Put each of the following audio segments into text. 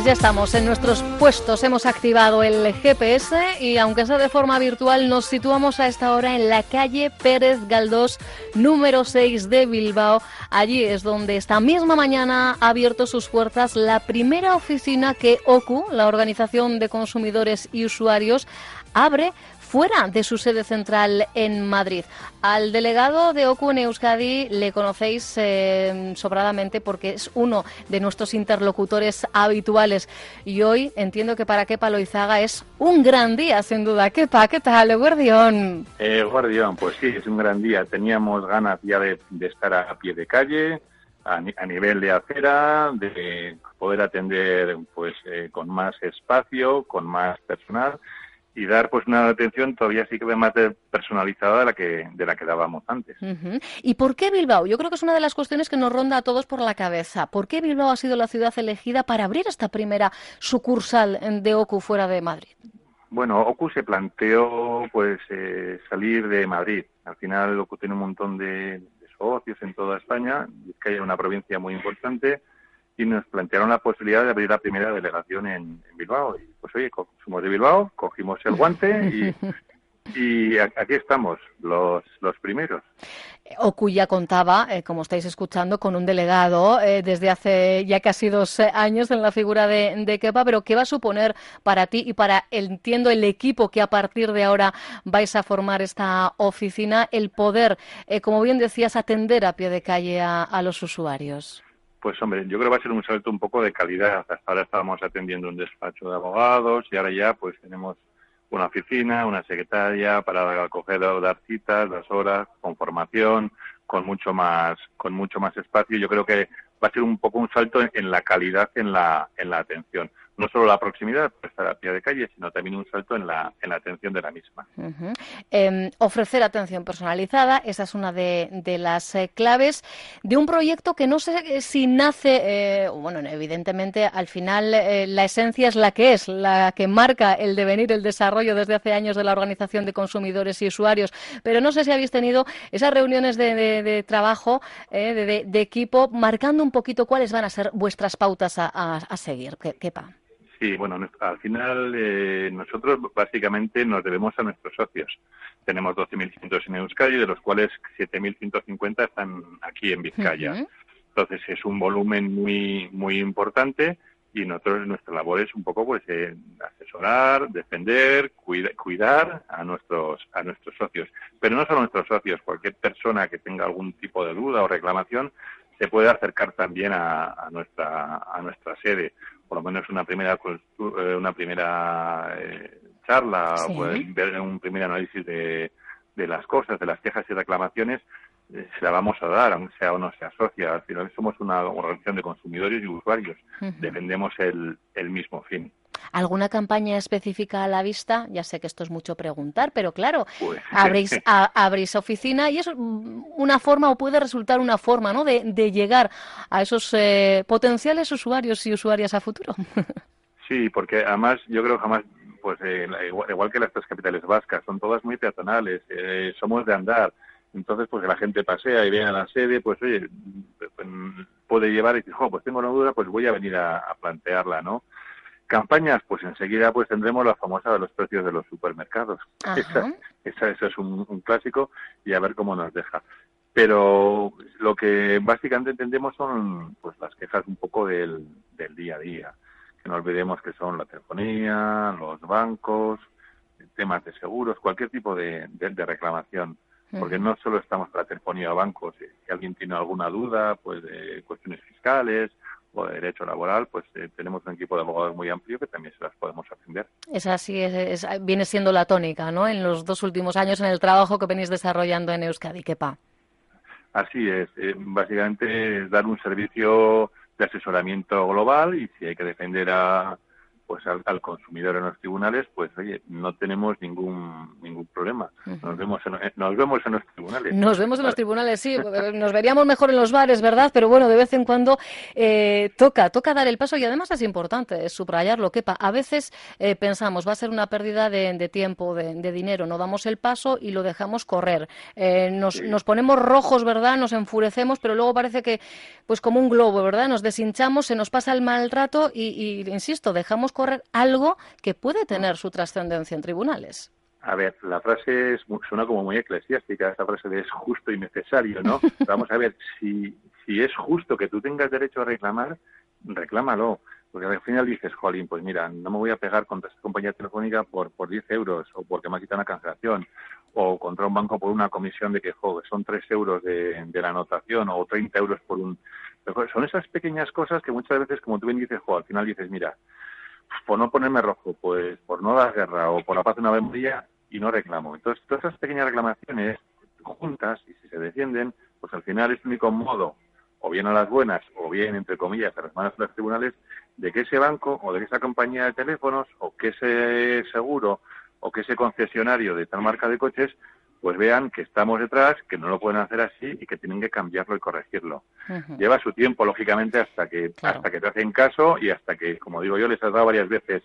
Pues ya estamos en nuestros puestos, hemos activado el GPS y aunque sea de forma virtual nos situamos a esta hora en la calle Pérez Galdós número 6 de Bilbao. Allí es donde esta misma mañana ha abierto sus puertas la primera oficina que OCU, la Organización de Consumidores y Usuarios, abre fuera de su sede central en Madrid. Al delegado de OCU en Euskadi le conocéis eh, sobradamente porque es uno de nuestros interlocutores habituales y hoy entiendo que para Kepa Loizaga es un gran día, sin duda. Kepa, ¿qué tal, Guardión? Eh, pues sí, es un gran día. Teníamos ganas ya de, estar a pie de calle, a, nivel de acera, de poder atender pues eh, con más espacio, con más personal y dar pues una atención todavía sí que más personalizada de la que de la que dábamos antes. ¿Y por qué Bilbao? Yo creo que es una de las cuestiones que nos ronda a todos por la cabeza. ¿Por qué Bilbao ha sido la ciudad elegida para abrir esta primera sucursal de OCU fuera de Madrid? Bueno, OCU se planteó pues eh, salir de Madrid. Al final OCU tiene un montón de, socios en toda España, es que hay una provincia muy importante y nos plantearon la posibilidad de abrir la primera delegación en, Bilbao. Y pues oye, somos de Bilbao, cogimos el guante y, aquí estamos, los, los primeros. Ocuya contaba, eh, como estáis escuchando, con un delegado eh, desde hace ya casi dos eh, años en la figura de, de, Kepa, pero ¿qué va a suponer para ti y para, entiendo, el equipo que a partir de ahora vais a formar esta oficina, el poder, como bien decías, atender a pie de calle a los usuarios? Pues hombre, yo creo que va a ser un salto un poco de calidad. Hasta ahora estábamos atendiendo un despacho de abogados y ahora ya pues tenemos una oficina, una secretaria para acoger o dar citas, las horas, con formación, con mucho más, con mucho más espacio. Yo creo que va a ser un poco un salto en, la calidad en la, en la atención no solo la proximidad, pues estar a pie de calle, sino también un salto en la, en la atención de la misma. Em, ofrecer atención personalizada, esa es una de, las eh, claves de un proyecto que no sé si nace, eh, bueno, evidentemente al final eh, la esencia es la que es, la que marca el devenir, el desarrollo desde hace años de la Organización de Consumidores y Usuarios, pero no sé si habéis tenido esas reuniones de, trabajo, de, equipo, marcando un poquito cuáles van a ser vuestras pautas a, a seguir. Kepa. Sí, bueno, al final eh, nosotros básicamente nos debemos a nuestros socios. Tenemos 12.500 en Euskadi, de los cuales 7.150 están aquí en Vizcaya. Entonces es un volumen muy muy importante y nosotros nuestra labor es un poco pues eh, asesorar, defender, cuidar a nuestros a nuestros socios. Pero no solo a nuestros socios, cualquier persona que tenga algún tipo de duda o reclamación se puede acercar también a, nuestra a nuestra sede por lo menos una primera eh, una primera eh, charla o ver un primer análisis de, de las cosas, de las quejas y reclamaciones, eh, se la vamos a dar, aunque sea o no se asocia. Al final somos una organización de consumidores y usuarios. Defendemos el, el mismo fin. ¿Alguna campaña específica a la vista? Ya sé que esto es mucho preguntar, pero claro, pues, abréis, oficina y es una forma o puede resultar una forma ¿no? de, llegar a esos eh, potenciales usuarios y usuarias a futuro. Sí, porque además yo creo que jamás, pues eh, igual, que las tres capitales vascas, son todas muy peatonales, eh, somos de andar. Entonces, pues que la gente pasea y viene a la sede, pues oye, pues, puede llevar y decir, pues tengo una duda, pues voy a venir a, a plantearla, ¿no? Campañas, pues enseguida pues tendremos la famosa de los precios de los supermercados. Esa, eso es un, clásico y a ver cómo nos deja. Pero lo que básicamente entendemos son pues las quejas un poco del, del día a día. Que no olvidemos que son la telefonía, los bancos, temas de seguros, cualquier tipo de, de, reclamación. Porque no solo estamos para telefonía o bancos. Si alguien tiene alguna duda, pues de cuestiones fiscales o de derecho laboral, pues eh, tenemos un equipo de abogados muy amplio que también se las podemos atender. Es así, es, viene siendo la tónica, ¿no? En los dos últimos años en el trabajo que venís desarrollando en Euskadi, ¿quepa? Así es, eh, básicamente es dar un servicio de asesoramiento global y si hay que defender a pues al, consumidor en los tribunales, pues oye, no tenemos ningún ningún problema. Nos vemos en, eh, nos vemos en los tribunales. Nos vemos en los tribunales, sí. Nos veríamos mejor en los bares, ¿verdad? Pero bueno, de vez en cuando eh, toca, toca dar el paso y además es importante subrayarlo, quepa. A veces eh, pensamos, va a ser una pérdida de, tiempo, de, dinero, no damos el paso y lo dejamos correr. nos, nos ponemos rojos, ¿verdad? Nos enfurecemos, pero luego parece que, pues como un globo, ¿verdad? Nos deshinchamos, se nos pasa el mal rato y, y insisto, dejamos correr algo que puede tener su trascendencia en tribunales. A ver, la frase es, suena como muy eclesiástica, esa frase de es justo y necesario, ¿no? Vamos a ver, si, si es justo que tú tengas derecho a reclamar, reclámalo. Porque al final dices, jolín, pues mira, no me voy a pegar contra esta compañía telefónica por, por 10 euros o porque me ha quitado una cancelación o contra un banco por una comisión de que, joder, son 3 euros de, de la anotación o 30 euros por un... son esas pequeñas cosas que muchas veces, como tú bien dices, jo, al final dices, mira, por no ponerme rojo, pues por no dar guerra o por la paz de una memoria y no reclamo. Entonces, todas esas pequeñas reclamaciones juntas y si se defienden, pues al final es el único modo, o bien a las buenas, o bien, entre comillas, a las manos de los tribunales, de que ese banco o de que esa compañía de teléfonos o que ese seguro o que ese concesionario de tal marca de coches pues vean que estamos detrás, que no lo pueden hacer así y que tienen que cambiarlo y corregirlo. Lleva su tiempo, lógicamente, hasta que hasta que te hacen caso y hasta que, como digo yo, les has dado varias veces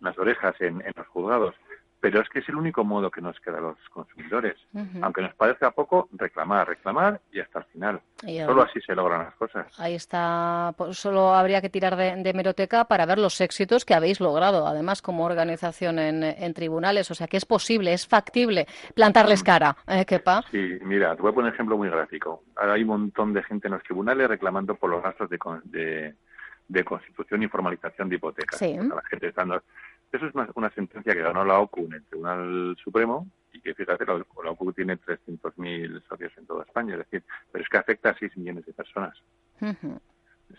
las orejas en los juzgados pero es que es el único modo que nos queda a los consumidores. Aunque nos parezca poco, reclamar, reclamar y hasta el final. solo así se logran las cosas. Ahí está, pues solo habría que tirar de, meroteca para ver los éxitos que habéis logrado, además como organización en, tribunales. O sea que es posible, es factible plantarles mm. cara, ¿eh, Kepa? Sí, mira, te voy a poner un ejemplo muy gráfico. Ahora hay un montón de gente en los tribunales reclamando por los gastos de, de, constitución y formalización de hipotecas. Sí. la gente está eso es una, sentencia que ganó la OCU en el Tribunal Supremo y que, fíjate, la, OCU tiene 300.000 socios en toda España, es decir, pero es que afecta a 6 millones de personas.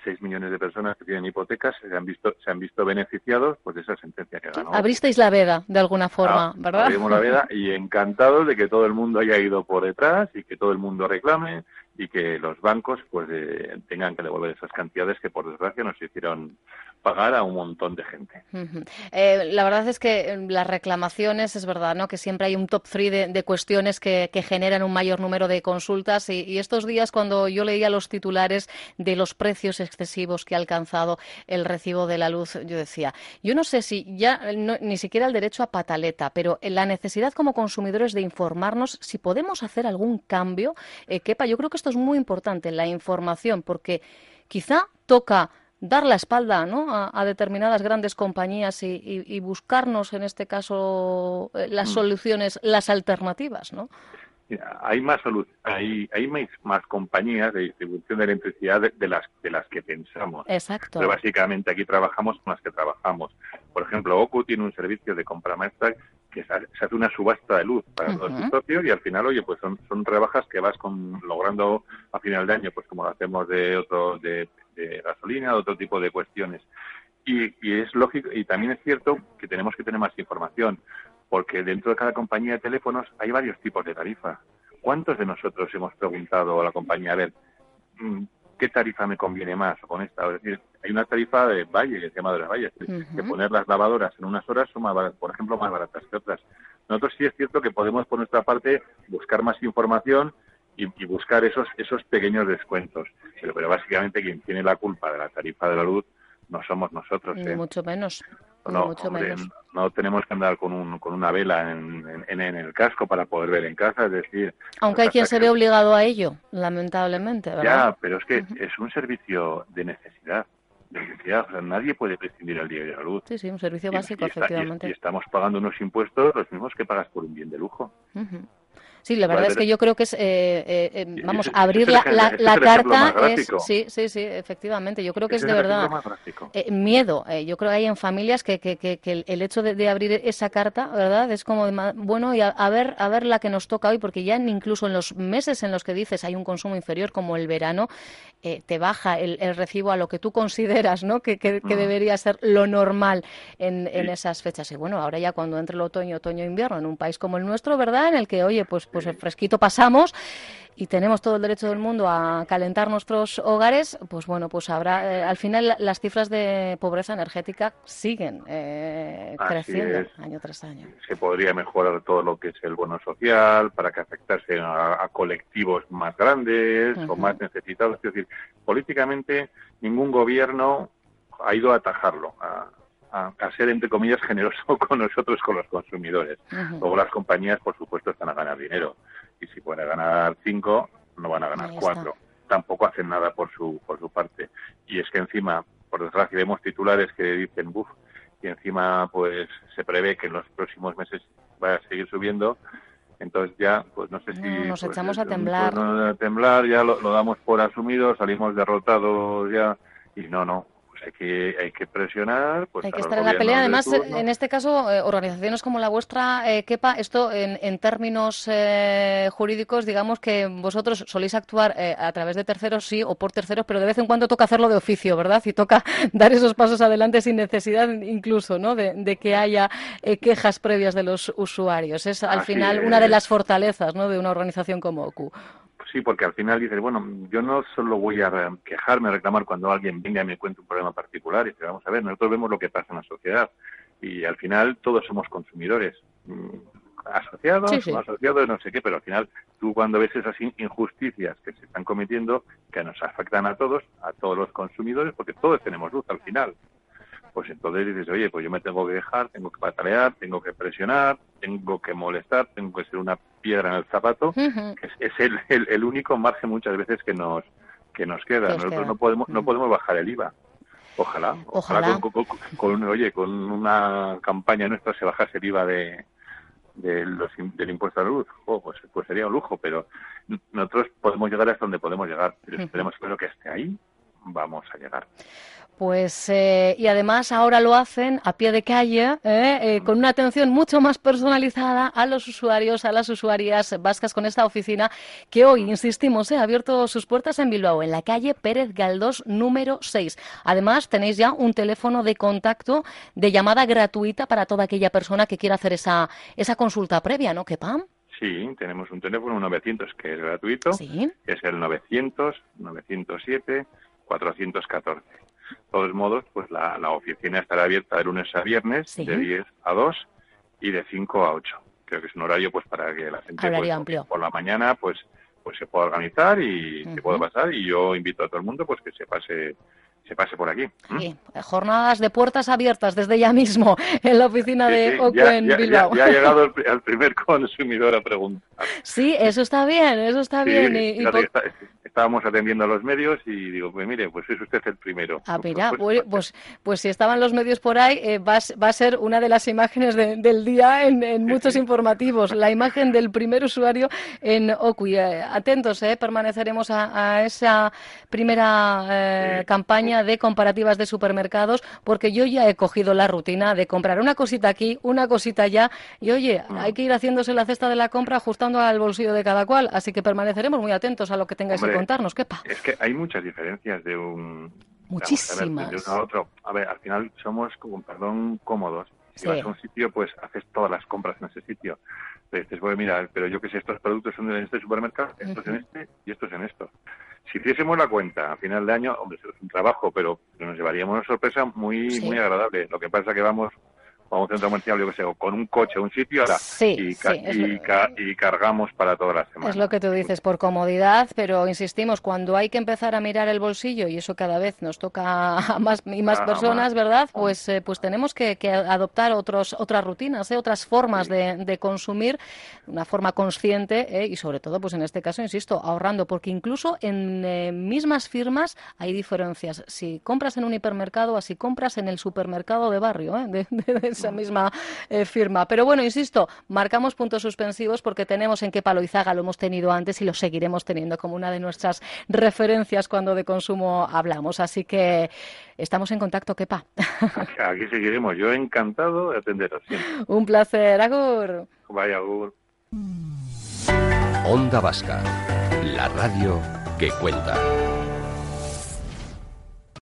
6 millones de personas que tienen hipotecas se han visto se han visto beneficiados pues de esa sentencia que ganó. Abristeis la veda de alguna forma, ah, ¿verdad? Abrimos la veda y encantados de que todo el mundo haya ido por detrás y que todo el mundo reclame y que los bancos pues tengan que devolver esas cantidades que por desgracia nos hicieron pagar a un montón de gente. Eh, la verdad es que eh, las reclamaciones, es verdad, ¿no? que siempre hay un top three de, cuestiones que, generan un mayor número de consultas y, estos días cuando yo leía los titulares de los precios excesivos que ha alcanzado el recibo de la luz, yo decía, yo no sé si ya ni siquiera el derecho a pataleta, pero la necesidad como consumidores de informarnos si podemos hacer algún cambio, eh, quepa, yo creo que esto es muy importante, la información, porque quizá toca dar la espalda ¿no? a, determinadas grandes compañías y, buscarnos, en este caso, eh, las mm. soluciones, las alternativas, ¿no? Hay más hay, hay más, compañías de distribución de electricidad de, las de las que pensamos. Exacto. Pero básicamente aquí trabajamos con las que trabajamos. Por ejemplo, OCU tiene un servicio de compra maestra que se hace una subasta de luz para los socios y al final, oye, pues son, son rebajas que vas con, logrando a final de año, pues como lo hacemos de otro, de de gasolina, de otro tipo de cuestiones. Y, es lógico, y también es cierto que tenemos que tener más información, porque dentro de cada compañía de teléfonos hay varios tipos de tarifa. ¿Cuántos de nosotros hemos preguntado a la compañía, a ver, mm, ¿qué tarifa me conviene más con esta? Es decir, hay una tarifa de valle, que se llama de las valles, que poner las lavadoras en unas horas son, más por ejemplo, más baratas que otras. Nosotros sí es cierto que podemos, por nuestra parte, buscar más información y, buscar esos, esos pequeños descuentos. Pero, pero básicamente quien tiene la culpa de la tarifa de la luz no somos nosotros. Ni ¿eh? mucho menos. No, mucho menos. no tenemos que andar con, un, con una vela en, en, el casco para poder ver en casa, es decir... Aunque hay quien se ve obligado a ello, lamentablemente, ¿verdad? Ya, pero es que es un servicio de necesidad. De necesidad. O sea, nadie puede prescindir al día de la luz. Sí, sí, un servicio básico, efectivamente. y, estamos pagando unos impuestos los mismos que pagas por un bien de lujo. Sí, la verdad es que yo creo que es, eh, eh, eh vamos, abrir la, la, carta es, sí, sí, sí, efectivamente, yo creo que es, de verdad eh, miedo. yo creo que hay en familias que, que, que, el hecho de, abrir esa carta, ¿verdad? Es como, bueno, y a, ver, a ver la que nos toca hoy, porque ya incluso en los meses en los que dices hay un consumo inferior, como el verano, te baja el, recibo a lo que tú consideras, ¿no? Que, mm. debería ser lo normal en, en esas fechas. Y bueno, ahora ya cuando entre el otoño, otoño, invierno, en un país como el nuestro, ¿verdad? En el que, oye, pues pues el fresquito pasamos. y tenemos todo el derecho del mundo a calentar nuestros hogares, pues bueno, pues habrá, eh, al final las cifras de pobreza energética siguen eh, creciendo año tras año. Se podría mejorar todo lo que es el bono social para que afectase a, colectivos más grandes o más necesitados. Es decir, políticamente ningún gobierno ha ido a atajarlo, a, a, ser, entre comillas, generoso con nosotros, con los consumidores. Luego las compañías, por supuesto, están a ganar dinero. Y si pueden ganar cinco, no van a ganar cuatro. Tampoco hacen nada por su, por su parte. Y es que encima, por desgracia, vemos titulares que dicen, buf, y encima pues se prevé que en los próximos meses vaya a seguir subiendo. Entonces ya, pues no sé si... nos pues, echamos a temblar. a temblar, ya lo, lo damos por asumido, salimos derrotados ya. Y no, no, hay que, hay que presionar. Pues, hay que estar en la pelea. Además, en este caso, eh, organizaciones como la vuestra, eh, Kepa, esto en, en términos eh, jurídicos, digamos que vosotros soléis actuar eh, a través de terceros, sí, o por terceros, pero de vez en cuando toca hacerlo de oficio, ¿verdad? Y toca dar esos pasos adelante sin necesidad incluso, ¿no? De, que haya quejas previas de los usuarios. Es al final una de las fortalezas, ¿no? De una organización como OCU sí, porque al final dices, bueno, yo no solo voy a quejarme, a reclamar cuando alguien venga y me cuente un problema particular, y dice, vamos a ver, nosotros vemos lo que pasa en la sociedad y al final todos somos consumidores, mm, asociados, no asociados, no sé qué, pero al final tú cuando ves esas injusticias que se están cometiendo, que nos afectan a todos, a todos los consumidores, porque todos tenemos luz al final pues entonces dices, oye, pues yo me tengo que dejar, tengo que patalear, tengo que presionar, tengo que molestar, tengo que ser una piedra en el zapato, es, el, el, único margen muchas veces que nos que nos queda. Nosotros no podemos no podemos bajar el IVA. Ojalá, ojalá, Con, oye, con una campaña nuestra se bajase el IVA de, de los, del impuesto a la luz, oh, pues, pues sería un lujo, pero nosotros podemos llegar hasta donde podemos llegar, pero esperemos que esté ahí, vamos a llegar. Pues eh, y además ahora lo hacen a pie de calle, ¿eh? Eh, con una atención mucho más personalizada a los usuarios, a las usuarias vascas con esta oficina que hoy, insistimos, ha abierto sus puertas en Bilbao, en la calle Pérez Galdós número 6. Además tenéis ya un teléfono de contacto de llamada gratuita para toda aquella persona que quiera hacer esa, esa consulta previa, ¿no, Kepam? Sí, tenemos un teléfono 900 que es gratuito, ¿Sí? es el 900 907 414 todos modos, pues la, oficina estará abierta de lunes a viernes, de 10 a 2 y de 5 a 8. Creo que es un horario pues para que la gente pues, por la mañana pues pues se pueda organizar y se pueda pasar y yo invito a todo el mundo pues que se pase se pase por aquí. Sí, jornadas de puertas abiertas desde ya mismo en la oficina de OCU en Bilbao. Ya, ha llegado el, primer consumidor a preguntar. Sí, eso está bien, eso está bien. Y, estábamos atendiendo a los medios y digo, pues mire, pues es usted el primero. Ah, mira, pues, pues, pues, si estaban los medios por ahí, eh, va, a ser una de las imágenes del día en, muchos informativos, la imagen del primer usuario en OCU. Eh, atentos, eh, permaneceremos a, esa primera eh, campaña de comparativas de supermercados, porque yo ya he cogido la rutina de comprar una cosita aquí, una cosita allá, y oye, mm. hay que ir haciéndose la cesta de la compra ajustando al bolsillo de cada cual, así que permaneceremos muy atentos a lo que tengáis que contarnos. ¿Quepa? Es que hay muchas diferencias de un... Muchísimas. de a otro. A ver, al final somos, con perdón, cómodos. Si vas a un sitio, pues haces todas las compras en ese sitio. Pero dices, bueno, mira, pero yo que sé, estos productos son en este supermercado, estos en este y estos en esto. Si hiciésemos la cuenta a final de año, hombre, es un trabajo, pero nos llevaríamos una sorpresa muy, muy agradable. Lo que pasa es que vamos a un centro comercial, yo que sé, con un coche a un sitio ahora, y, y, cargamos para toda la semana. Es lo que tú dices, por comodidad, pero insistimos, cuando hay que empezar a mirar el bolsillo, y eso cada vez nos toca a más y más ah, personas, ¿verdad? Pues, eh, pues tenemos que, adoptar otros, otras rutinas, ¿eh? otras formas de, consumir, una forma consciente, ¿eh? y sobre todo, pues en este caso, insisto, ahorrando, porque incluso en mismas firmas hay diferencias. Si compras en un hipermercado o si compras en el supermercado de barrio, de, esa misma eh, firma. Pero bueno, insisto, marcamos puntos suspensivos porque tenemos en qué Paloizaga, lo hemos tenido antes y lo seguiremos teniendo como una de nuestras referencias cuando de consumo hablamos. Así que estamos en contacto, Kepa. Aquí seguiremos. Yo encantado de atenderos. Un placer, Agur. Vaya, Agur. Onda Vasca, la radio que cuenta.